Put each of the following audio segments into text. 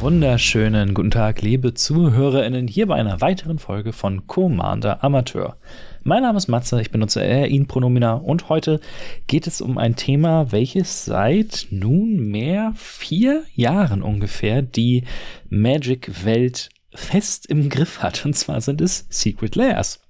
wunderschönen guten Tag, liebe ZuhörerInnen, hier bei einer weiteren Folge von Commander Amateur. Mein Name ist Matze, ich benutze er, ihn Pronomina und heute geht es um ein Thema, welches seit nunmehr vier Jahren ungefähr die Magic-Welt fest im Griff hat. Und zwar sind es Secret Layers.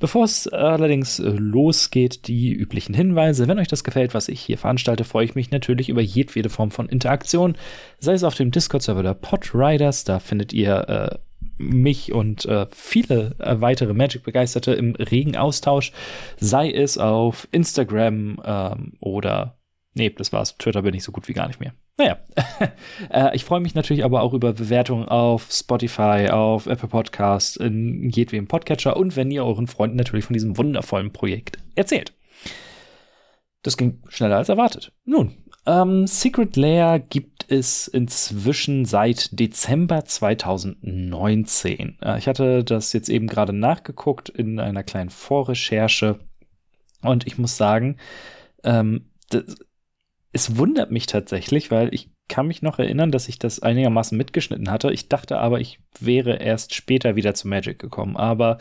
Bevor es allerdings äh, losgeht, die üblichen Hinweise. Wenn euch das gefällt, was ich hier veranstalte, freue ich mich natürlich über jedwede Form von Interaktion, sei es auf dem Discord-Server der Podriders, da findet ihr äh, mich und äh, viele äh, weitere Magic-Begeisterte im regen Austausch, sei es auf Instagram ähm, oder Nee, das war's. Twitter bin ich so gut wie gar nicht mehr. Naja, äh, ich freue mich natürlich aber auch über Bewertungen auf Spotify, auf Apple Podcast, in jedwem Podcatcher und wenn ihr euren Freunden natürlich von diesem wundervollen Projekt erzählt. Das ging schneller als erwartet. Nun, ähm, Secret Layer gibt es inzwischen seit Dezember 2019. Äh, ich hatte das jetzt eben gerade nachgeguckt in einer kleinen Vorrecherche und ich muss sagen, ähm, das, es wundert mich tatsächlich, weil ich kann mich noch erinnern, dass ich das einigermaßen mitgeschnitten hatte. Ich dachte aber, ich wäre erst später wieder zu Magic gekommen. Aber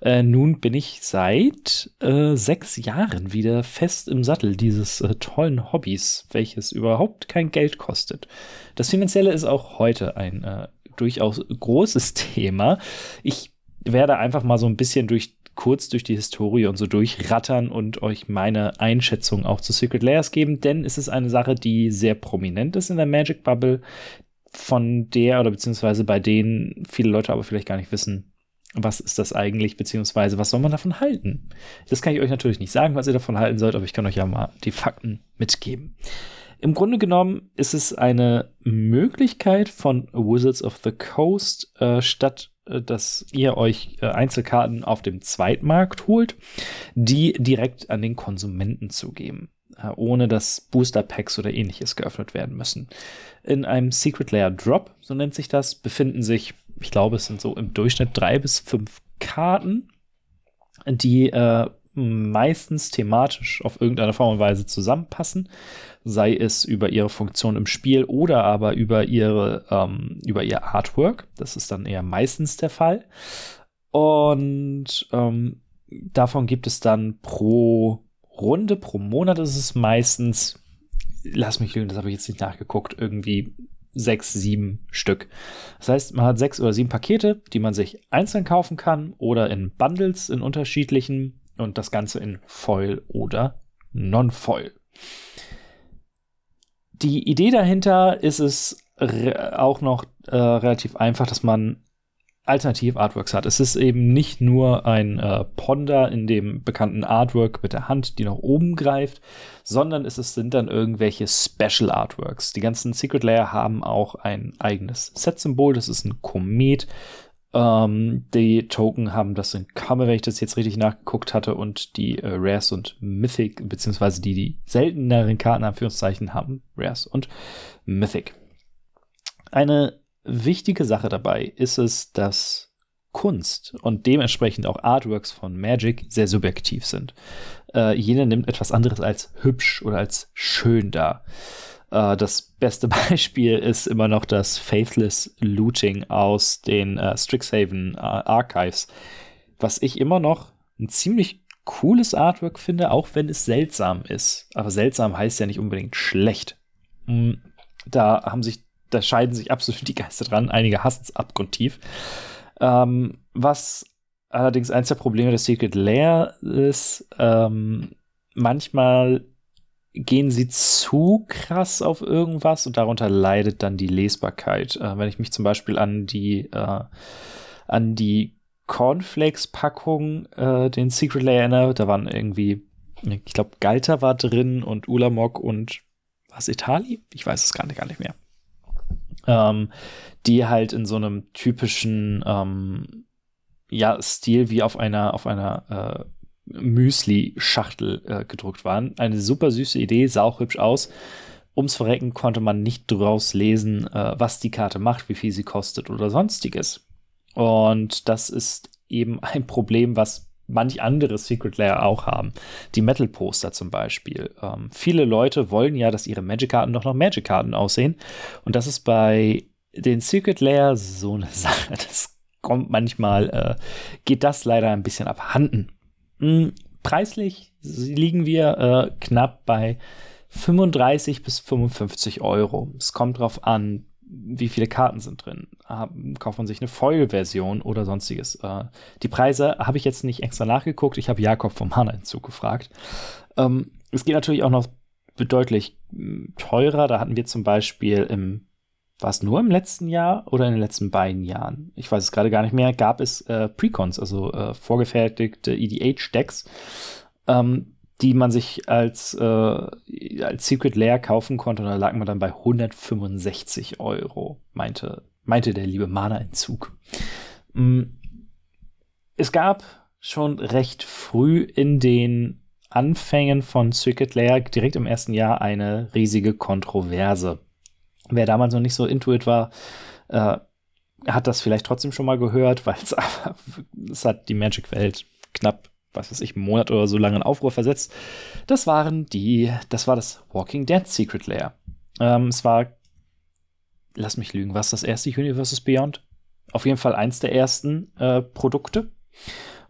äh, nun bin ich seit äh, sechs Jahren wieder fest im Sattel dieses äh, tollen Hobbys, welches überhaupt kein Geld kostet. Das Finanzielle ist auch heute ein äh, durchaus großes Thema. Ich werde einfach mal so ein bisschen durch kurz durch die Historie und so durchrattern und euch meine Einschätzung auch zu Secret Layers geben, denn es ist eine Sache, die sehr prominent ist in der Magic Bubble, von der oder beziehungsweise bei denen viele Leute aber vielleicht gar nicht wissen, was ist das eigentlich, beziehungsweise was soll man davon halten? Das kann ich euch natürlich nicht sagen, was ihr davon halten sollt, aber ich kann euch ja mal die Fakten mitgeben. Im Grunde genommen ist es eine Möglichkeit von Wizards of the Coast, äh, statt dass ihr euch äh, Einzelkarten auf dem Zweitmarkt holt, die direkt an den Konsumenten zu geben, äh, ohne dass Booster Packs oder ähnliches geöffnet werden müssen. In einem Secret Layer Drop, so nennt sich das, befinden sich, ich glaube, es sind so im Durchschnitt drei bis fünf Karten, die äh, meistens thematisch auf irgendeine Form und Weise zusammenpassen, sei es über ihre Funktion im Spiel oder aber über ihre ähm, über ihr Artwork. Das ist dann eher meistens der Fall. Und ähm, davon gibt es dann pro Runde, pro Monat ist es meistens, lass mich lügen, das habe ich jetzt nicht nachgeguckt, irgendwie sechs, sieben Stück. Das heißt, man hat sechs oder sieben Pakete, die man sich einzeln kaufen kann oder in Bundles in unterschiedlichen und das Ganze in Foil oder Non-Foil. Die Idee dahinter ist es auch noch äh, relativ einfach, dass man alternativ Artworks hat. Es ist eben nicht nur ein äh, Ponder in dem bekannten Artwork mit der Hand, die nach oben greift, sondern es sind dann irgendwelche Special Artworks. Die ganzen Secret Layer haben auch ein eigenes Set-Symbol, das ist ein Komet, ähm, die Token haben das in Kammer, wenn ich das jetzt richtig nachgeguckt hatte, und die äh, Rares und Mythic, beziehungsweise die, die selteneren Karten, Anführungszeichen, haben Rares und Mythic. Eine wichtige Sache dabei ist es, dass Kunst und dementsprechend auch Artworks von Magic sehr subjektiv sind. Äh, jeder nimmt etwas anderes als hübsch oder als schön dar. Äh, das beste Beispiel ist immer noch das Faithless Looting aus den äh, Strixhaven äh, Archives, was ich immer noch ein ziemlich cooles Artwork finde, auch wenn es seltsam ist. Aber seltsam heißt ja nicht unbedingt schlecht. Mm, da haben sich, da scheiden sich absolut die Geister dran. Einige hassen es abgrundtief. Ähm, was allerdings eins der Probleme des Secret Lair ist, ähm, manchmal gehen sie zu krass auf irgendwas und darunter leidet dann die Lesbarkeit. Äh, wenn ich mich zum Beispiel an die, äh, an die Cornflakes-Packung, äh, den Secret Layer erinnere, da waren irgendwie, ich glaube, Galter war drin und Ulamog und was Itali? Ich weiß es gar nicht, gar nicht mehr. Ähm, die halt in so einem typischen ähm, ja, Stil wie auf einer, auf einer äh, Müsli-Schachtel äh, gedruckt waren. Eine super süße Idee, sah auch hübsch aus. Ums Verrecken konnte man nicht draus lesen, äh, was die Karte macht, wie viel sie kostet oder sonstiges. Und das ist eben ein Problem, was manch andere Secret Layer auch haben. Die Metal Poster zum Beispiel. Ähm, viele Leute wollen ja, dass ihre Magic-Karten doch noch Magic-Karten aussehen. Und das ist bei den Secret Layer so eine Sache. Das kommt manchmal, äh, geht das leider ein bisschen abhanden. Hm, preislich liegen wir äh, knapp bei 35 bis 55 Euro. Es kommt drauf an, wie viele Karten sind drin. kauft man sich eine Foil-Version oder sonstiges. Äh, die Preise habe ich jetzt nicht extra nachgeguckt. Ich habe Jakob vom Mana-Entzug gefragt. Ähm, es geht natürlich auch noch deutlich hm, teurer. Da hatten wir zum Beispiel im war es nur im letzten Jahr oder in den letzten beiden Jahren? Ich weiß es gerade gar nicht mehr. Gab es äh, Precons, also äh, vorgefertigte EDH-Decks, ähm, die man sich als, äh, als Secret Lair kaufen konnte. Und da lag man dann bei 165 Euro, meinte, meinte der liebe Mana-Entzug. Mm, es gab schon recht früh in den Anfängen von Secret Lair direkt im ersten Jahr eine riesige Kontroverse Wer damals noch nicht so intuit war, äh, hat das vielleicht trotzdem schon mal gehört, weil es hat die Magic-Welt knapp, was weiß ich, einen Monat oder so lange in Aufruhr versetzt. Das waren die, das war das Walking Dead Secret Layer. Ähm, es war, lass mich lügen, was das erste Universes Beyond? Auf jeden Fall eins der ersten äh, Produkte.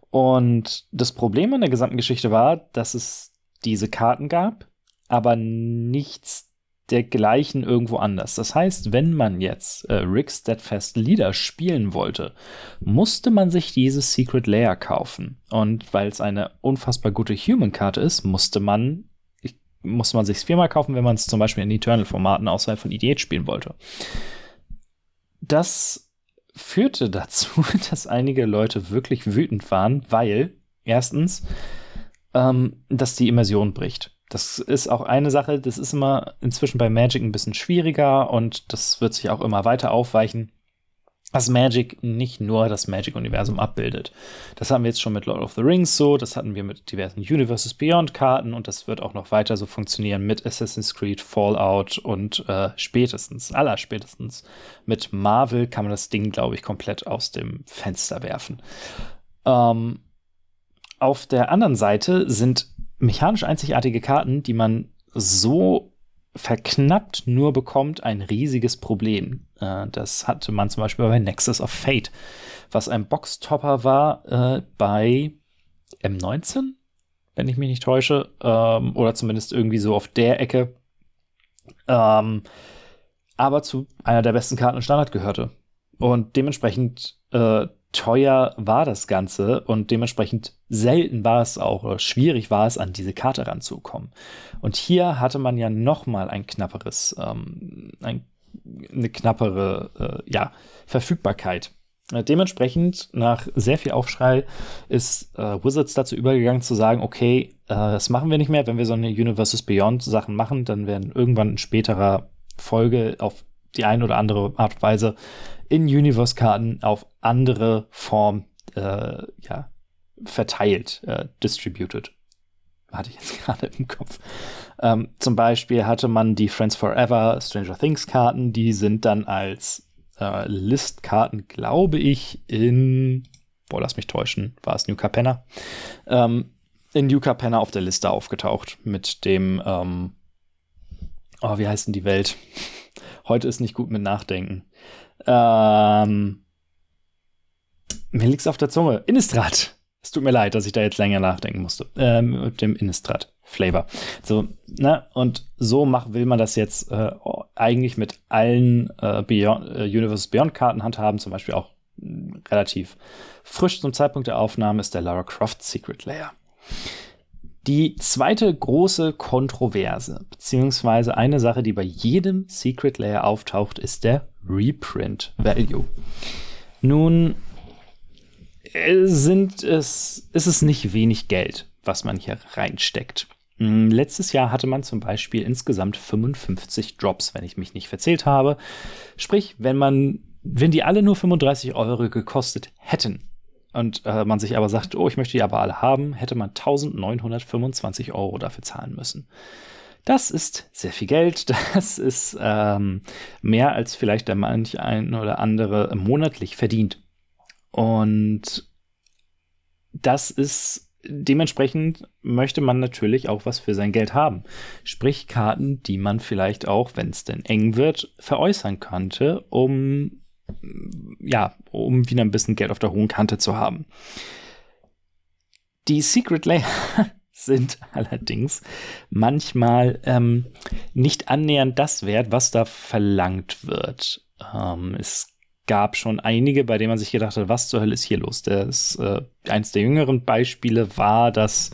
Und das Problem an der gesamten Geschichte war, dass es diese Karten gab, aber nichts dergleichen irgendwo anders. Das heißt, wenn man jetzt äh, Rick Steadfast Leader spielen wollte, musste man sich dieses Secret Layer kaufen. Und weil es eine unfassbar gute Human-Karte ist, musste man musste man sich viermal kaufen, wenn man es zum Beispiel in Eternal-Formaten außerhalb von EDH spielen wollte. Das führte dazu, dass einige Leute wirklich wütend waren, weil erstens, ähm, dass die Immersion bricht. Das ist auch eine Sache, das ist immer inzwischen bei Magic ein bisschen schwieriger und das wird sich auch immer weiter aufweichen, dass Magic nicht nur das Magic-Universum abbildet. Das haben wir jetzt schon mit Lord of the Rings so, das hatten wir mit diversen Universes Beyond-Karten und das wird auch noch weiter so funktionieren mit Assassin's Creed, Fallout und äh, spätestens, allerspätestens mit Marvel kann man das Ding, glaube ich, komplett aus dem Fenster werfen. Ähm, auf der anderen Seite sind mechanisch einzigartige Karten, die man so verknappt nur bekommt, ein riesiges Problem. Äh, das hatte man zum Beispiel bei Nexus of Fate, was ein Boxtopper war äh, bei M19, wenn ich mich nicht täusche, ähm, oder zumindest irgendwie so auf der Ecke. Ähm, aber zu einer der besten Karten in Standard gehörte. Und dementsprechend äh, teuer war das Ganze und dementsprechend selten war es auch, oder schwierig war es, an diese Karte ranzukommen. Und hier hatte man ja noch mal ein knapperes, ähm, ein, eine knappere, äh, ja, Verfügbarkeit. Äh, dementsprechend, nach sehr viel Aufschrei, ist äh, Wizards dazu übergegangen zu sagen, okay, äh, das machen wir nicht mehr. Wenn wir so eine Universes Beyond Sachen machen, dann werden irgendwann in späterer Folge auf die eine oder andere Art und Weise in Universe-Karten auf andere Form äh, ja, verteilt, äh, distributed. Hatte ich jetzt gerade im Kopf. Ähm, zum Beispiel hatte man die Friends Forever Stranger Things Karten, die sind dann als äh, List-Karten, glaube ich, in, boah, lass mich täuschen, war es New Capenna, ähm, in New Capenna auf der Liste aufgetaucht mit dem, ähm, oh, wie heißt denn die Welt? Heute ist nicht gut mit Nachdenken. Ähm, mir liegt's auf der Zunge. Innistrad. Es tut mir leid, dass ich da jetzt länger nachdenken musste. Ähm, mit dem Innistrad-Flavor. So, ne? Und so mach, will man das jetzt äh, eigentlich mit allen äh, Beyond, äh, Universes Beyond-Karten handhaben. Zum Beispiel auch mh, relativ frisch zum Zeitpunkt der Aufnahme ist der Lara Croft Secret Layer. Die zweite große Kontroverse, beziehungsweise eine Sache, die bei jedem Secret Layer auftaucht, ist der Reprint Value. Nun äh, sind es, ist es nicht wenig Geld, was man hier reinsteckt. Hm, letztes Jahr hatte man zum Beispiel insgesamt 55 Drops, wenn ich mich nicht verzählt habe. Sprich, wenn man, wenn die alle nur 35 Euro gekostet hätten, und äh, man sich aber sagt, oh, ich möchte die aber alle haben, hätte man 1925 Euro dafür zahlen müssen. Das ist sehr viel Geld. Das ist ähm, mehr als vielleicht der manch ein oder andere monatlich verdient. Und das ist dementsprechend möchte man natürlich auch was für sein Geld haben. Sprich Karten, die man vielleicht auch, wenn es denn eng wird, veräußern könnte, um ja, um wieder ein bisschen Geld auf der hohen Kante zu haben. Die Secret Layer sind allerdings manchmal ähm, nicht annähernd das wert, was da verlangt wird. Ähm, es gab schon einige, bei denen man sich gedacht hat, was zur Hölle ist hier los? Das, äh, eins der jüngeren Beispiele war das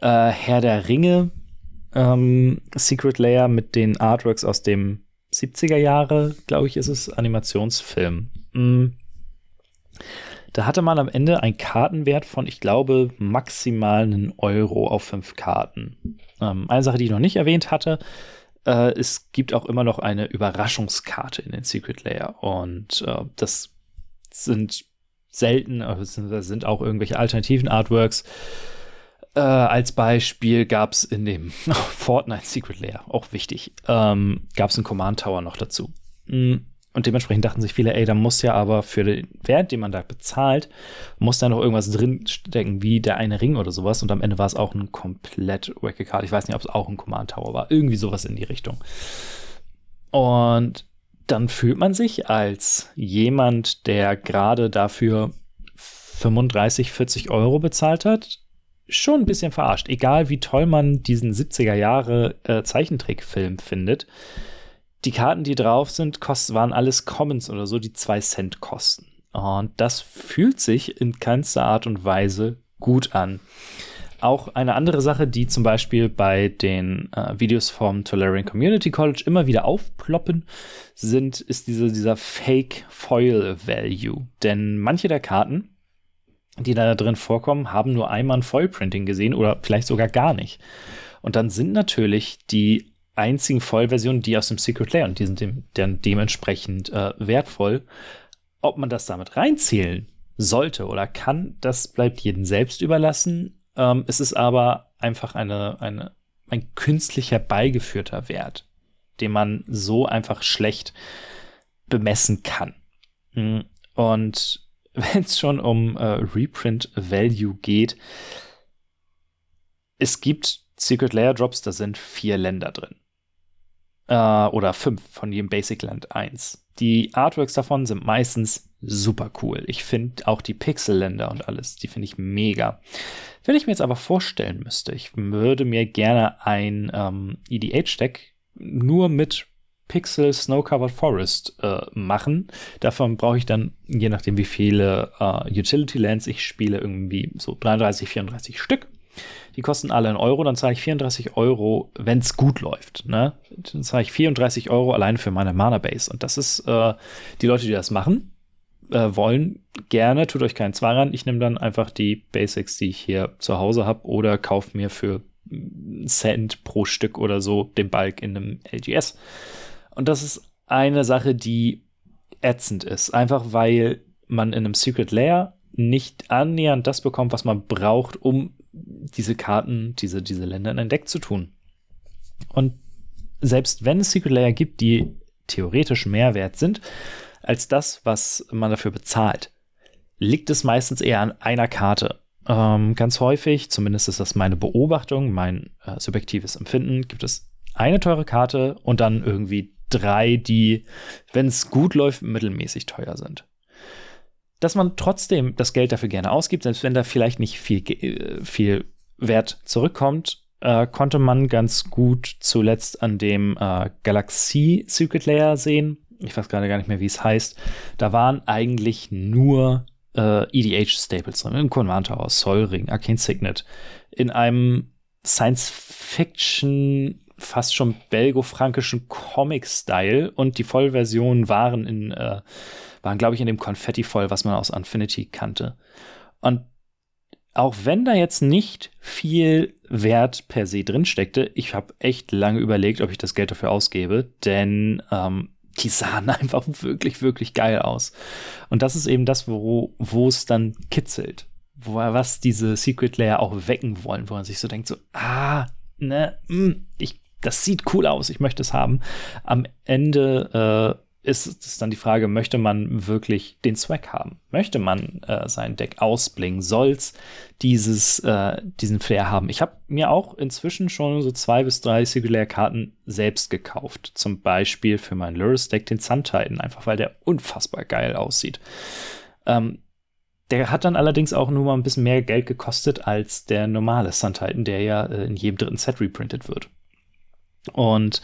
äh, Herr der Ringe ähm, Secret Layer mit den Artworks aus dem 70er Jahre, glaube ich, ist es, Animationsfilm. Mhm. Da hatte man am Ende einen Kartenwert von, ich glaube, maximal einen Euro auf fünf Karten. Ähm, eine Sache, die ich noch nicht erwähnt hatte, äh, es gibt auch immer noch eine Überraschungskarte in den Secret Layer. Und äh, das sind selten, also das sind auch irgendwelche alternativen Artworks. Äh, als Beispiel gab es in dem Fortnite Secret Layer, auch wichtig, ähm, gab es einen Command Tower noch dazu. Mhm. Und dementsprechend dachten sich viele, ey, da muss ja aber für den Wert, den man da bezahlt, muss da noch irgendwas drinstecken, wie der eine Ring oder sowas. Und am Ende war es auch ein komplett wacke Card. Ich weiß nicht, ob es auch ein Command Tower war. Irgendwie sowas in die Richtung. Und dann fühlt man sich als jemand, der gerade dafür 35, 40 Euro bezahlt hat, schon ein bisschen verarscht. Egal wie toll man diesen 70er Jahre äh, Zeichentrickfilm findet die Karten, die drauf sind, kost, waren alles Commons oder so, die zwei Cent kosten. Und das fühlt sich in keinster Art und Weise gut an. Auch eine andere Sache, die zum Beispiel bei den äh, Videos vom Tolerian Community College immer wieder aufploppen, sind, ist diese, dieser Fake Foil Value. Denn manche der Karten, die da drin vorkommen, haben nur einmal ein Foil Printing gesehen oder vielleicht sogar gar nicht. Und dann sind natürlich die einzigen Vollversionen, die aus dem Secret Layer und die sind dem, dann dementsprechend äh, wertvoll. Ob man das damit reinzählen sollte oder kann, das bleibt jedem selbst überlassen. Ähm, es ist aber einfach eine, eine, ein künstlicher beigeführter Wert, den man so einfach schlecht bemessen kann. Hm, und wenn es schon um äh, Reprint Value geht, es gibt Secret Layer Drops, da sind vier Länder drin äh, oder fünf von jedem Basic Land 1. Die Artworks davon sind meistens super cool. Ich finde auch die Pixel-Länder und alles, die finde ich mega. Wenn ich mir jetzt aber vorstellen müsste, ich würde mir gerne ein ähm, EDH-Deck nur mit Pixel Snow-Covered Forest äh, machen. Davon brauche ich dann, je nachdem wie viele äh, Utility Lands ich spiele, irgendwie so 33, 34 Stück. Die kosten alle einen Euro, dann zahle ich 34 Euro, wenn es gut läuft. Ne? Dann zahle ich 34 Euro allein für meine Mana Base. Und das ist äh, die Leute, die das machen, äh, wollen gerne, tut euch keinen Zwang an. Ich nehme dann einfach die Basics, die ich hier zu Hause habe, oder kaufe mir für Cent pro Stück oder so den Balk in einem LGS. Und das ist eine Sache, die ätzend ist. Einfach weil man in einem Secret Layer nicht annähernd das bekommt, was man braucht, um diese Karten, diese, diese Länder in ein Deck zu tun. Und selbst wenn es Secret Layer gibt, die theoretisch mehr wert sind als das, was man dafür bezahlt, liegt es meistens eher an einer Karte. Ähm, ganz häufig, zumindest ist das meine Beobachtung, mein äh, subjektives Empfinden, gibt es eine teure Karte und dann irgendwie drei, die, wenn es gut läuft, mittelmäßig teuer sind dass man trotzdem das Geld dafür gerne ausgibt, selbst wenn da vielleicht nicht viel, äh, viel Wert zurückkommt, äh, konnte man ganz gut zuletzt an dem äh, Galaxie Secret Layer sehen. Ich weiß gerade gar nicht mehr, wie es heißt. Da waren eigentlich nur äh, EDH-Staples drin. Im Command Tower, Sol Ring, Arcane Signet. In einem Science-Fiction, fast schon belgo-frankischen Comic-Style. Und die Vollversionen waren in äh, waren, glaube ich, in dem Konfetti voll, was man aus Infinity kannte. Und auch wenn da jetzt nicht viel Wert per se drin steckte, ich habe echt lange überlegt, ob ich das Geld dafür ausgebe, denn ähm, die sahen einfach wirklich, wirklich geil aus. Und das ist eben das, wo, es dann kitzelt. Wo, was diese Secret Layer auch wecken wollen, wo man sich so denkt, so, ah, ne, mh, hm, ich, das sieht cool aus, ich möchte es haben. Am Ende äh, ist es dann die Frage, möchte man wirklich den Swag haben? Möchte man äh, sein Deck ausblingen? Soll's dieses, äh, diesen Flair haben? Ich habe mir auch inzwischen schon so zwei bis drei Singular-Karten selbst gekauft. Zum Beispiel für mein Lurus-Deck den Sun Titan, einfach weil der unfassbar geil aussieht. Ähm, der hat dann allerdings auch nur mal ein bisschen mehr Geld gekostet als der normale Sun Titan, der ja äh, in jedem dritten Set reprintet wird. Und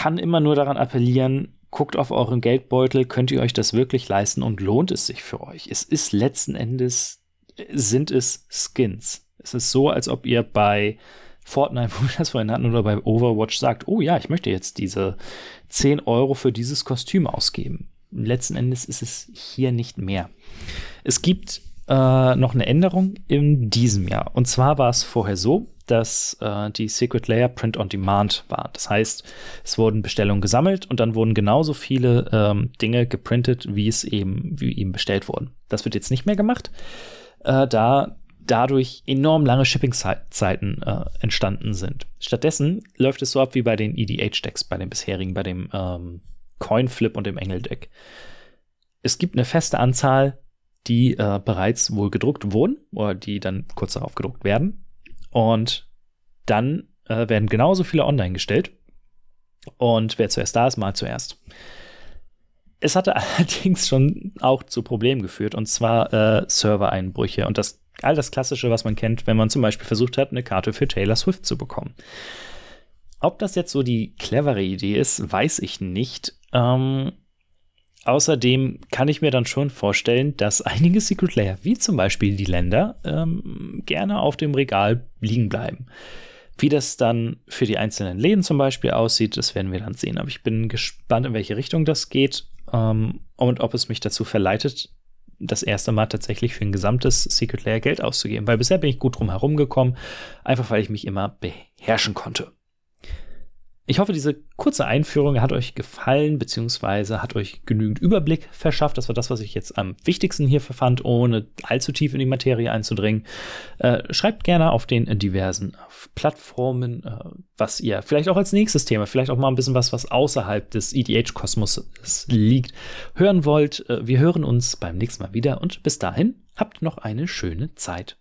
kann immer nur daran appellieren, guckt auf euren Geldbeutel, könnt ihr euch das wirklich leisten und lohnt es sich für euch? Es ist letzten Endes, sind es Skins. Es ist so, als ob ihr bei Fortnite, wo wir das vorhin hatten, oder bei Overwatch sagt, oh ja, ich möchte jetzt diese 10 Euro für dieses Kostüm ausgeben. Letzten Endes ist es hier nicht mehr. Es gibt äh, noch eine Änderung in diesem Jahr. Und zwar war es vorher so, dass äh, die Secret Layer Print on Demand war. Das heißt, es wurden Bestellungen gesammelt und dann wurden genauso viele ähm, Dinge geprintet, wie es eben, wie eben bestellt wurden. Das wird jetzt nicht mehr gemacht, äh, da dadurch enorm lange Shipping-Zeiten äh, entstanden sind. Stattdessen läuft es so ab wie bei den EDH-Decks, bei den bisherigen, bei dem ähm, Coin-Flip und dem Engel-Deck. Es gibt eine feste Anzahl, die äh, bereits wohl gedruckt wurden oder die dann kurz darauf gedruckt werden. Und dann äh, werden genauso viele online gestellt. Und wer zuerst da ist, mal zuerst. Es hatte allerdings schon auch zu Problemen geführt, und zwar äh, Servereinbrüche und das all das Klassische, was man kennt, wenn man zum Beispiel versucht hat, eine Karte für Taylor Swift zu bekommen. Ob das jetzt so die clevere Idee ist, weiß ich nicht. Ähm, Außerdem kann ich mir dann schon vorstellen, dass einige Secret Layer, wie zum Beispiel die Länder, ähm, gerne auf dem Regal liegen bleiben. Wie das dann für die einzelnen Läden zum Beispiel aussieht, das werden wir dann sehen. Aber ich bin gespannt, in welche Richtung das geht ähm, und ob es mich dazu verleitet, das erste Mal tatsächlich für ein gesamtes Secret Layer Geld auszugeben. Weil bisher bin ich gut drum herum gekommen, einfach weil ich mich immer beherrschen konnte. Ich hoffe, diese kurze Einführung hat euch gefallen, beziehungsweise hat euch genügend Überblick verschafft. Das war das, was ich jetzt am wichtigsten hier verfand, ohne allzu tief in die Materie einzudringen. Äh, schreibt gerne auf den diversen Plattformen, äh, was ihr vielleicht auch als nächstes Thema, vielleicht auch mal ein bisschen was, was außerhalb des EDH-Kosmos liegt, hören wollt. Äh, wir hören uns beim nächsten Mal wieder und bis dahin habt noch eine schöne Zeit.